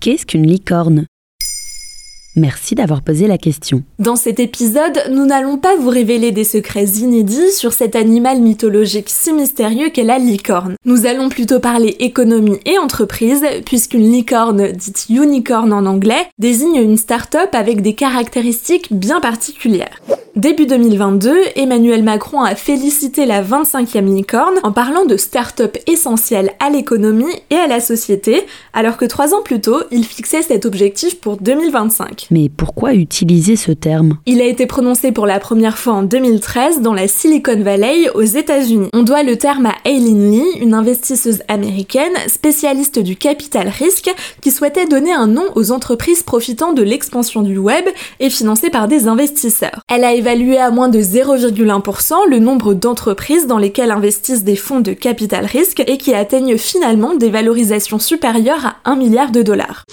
Qu'est-ce qu'une licorne? Merci d'avoir posé la question. Dans cet épisode, nous n'allons pas vous révéler des secrets inédits sur cet animal mythologique si mystérieux qu'est la licorne. Nous allons plutôt parler économie et entreprise, puisqu'une licorne, dite unicorn en anglais, désigne une start-up avec des caractéristiques bien particulières. Début 2022, Emmanuel Macron a félicité la 25e licorne en parlant de start-up essentielle à l'économie et à la société, alors que trois ans plus tôt, il fixait cet objectif pour 2025. Mais pourquoi utiliser ce terme? Il a été prononcé pour la première fois en 2013 dans la Silicon Valley aux États-Unis. On doit le terme à Aileen Lee, une investisseuse américaine spécialiste du capital risque qui souhaitait donner un nom aux entreprises profitant de l'expansion du web et financées par des investisseurs. Elle a évalué à moins de 0,1% le nombre d'entreprises dans lesquelles investissent des fonds de capital risque et qui atteignent finalement des valorisations supérieures à 1 milliard de dollars.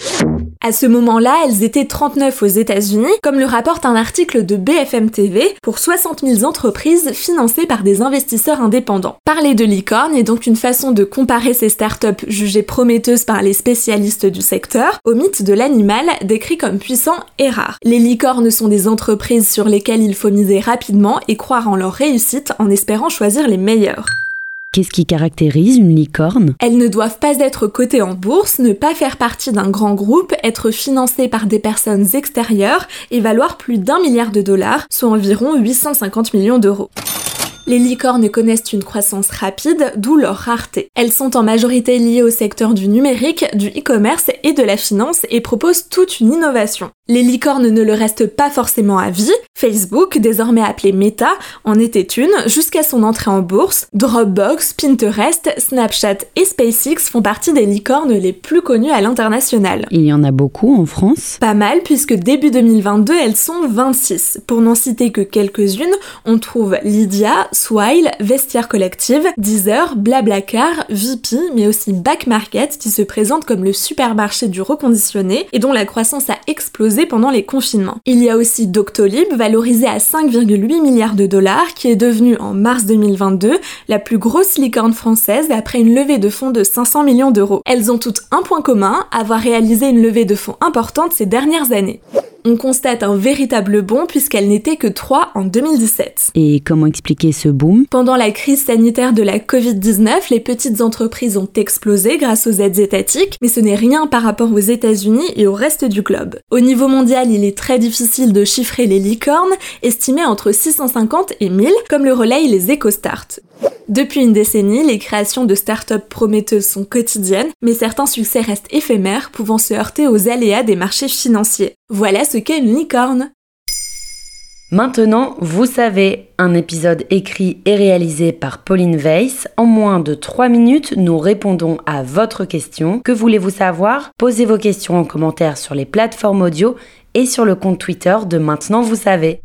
À ce moment-là, elles étaient 39 aux États-Unis, comme le rapporte un article de BFM TV, pour 60 000 entreprises financées par des investisseurs indépendants. Parler de licorne est donc une façon de comparer ces startups jugées prometteuses par les spécialistes du secteur au mythe de l'animal décrit comme puissant et rare. Les licornes sont des entreprises sur lesquelles il faut miser rapidement et croire en leur réussite en espérant choisir les meilleurs. Qu'est-ce qui caractérise une licorne? Elles ne doivent pas être cotées en bourse, ne pas faire partie d'un grand groupe, être financées par des personnes extérieures et valoir plus d'un milliard de dollars, soit environ 850 millions d'euros. Les licornes connaissent une croissance rapide, d'où leur rareté. Elles sont en majorité liées au secteur du numérique, du e-commerce et de la finance et proposent toute une innovation. Les licornes ne le restent pas forcément à vie. Facebook, désormais appelé Meta, en était une jusqu'à son entrée en bourse. Dropbox, Pinterest, Snapchat et SpaceX font partie des licornes les plus connues à l'international. Il y en a beaucoup en France Pas mal puisque début 2022 elles sont 26. Pour n'en citer que quelques-unes, on trouve Lydia, Swile, Vestiaire Collective, Deezer, Blablacar, VP, mais aussi Back Market qui se présente comme le supermarché du reconditionné et dont la croissance a explosé pendant les confinements. Il y a aussi Doctolib, valorisé à 5,8 milliards de dollars, qui est devenu en mars 2022 la plus grosse licorne française après une levée de fonds de 500 millions d'euros. Elles ont toutes un point commun, avoir réalisé une levée de fonds importante ces dernières années on constate un véritable bond puisqu'elle n'était que 3 en 2017. Et comment expliquer ce boom? Pendant la crise sanitaire de la Covid-19, les petites entreprises ont explosé grâce aux aides étatiques, mais ce n'est rien par rapport aux États-Unis et au reste du globe. Au niveau mondial, il est très difficile de chiffrer les licornes, estimées entre 650 et 1000, comme le relayent les EcoStart. Depuis une décennie, les créations de start-up prometteuses sont quotidiennes, mais certains succès restent éphémères, pouvant se heurter aux aléas des marchés financiers. Voilà ce qu'est une licorne. Maintenant, vous savez, un épisode écrit et réalisé par Pauline Weiss. En moins de 3 minutes, nous répondons à votre question. Que voulez-vous savoir? Posez vos questions en commentaire sur les plateformes audio et sur le compte Twitter de Maintenant, vous savez.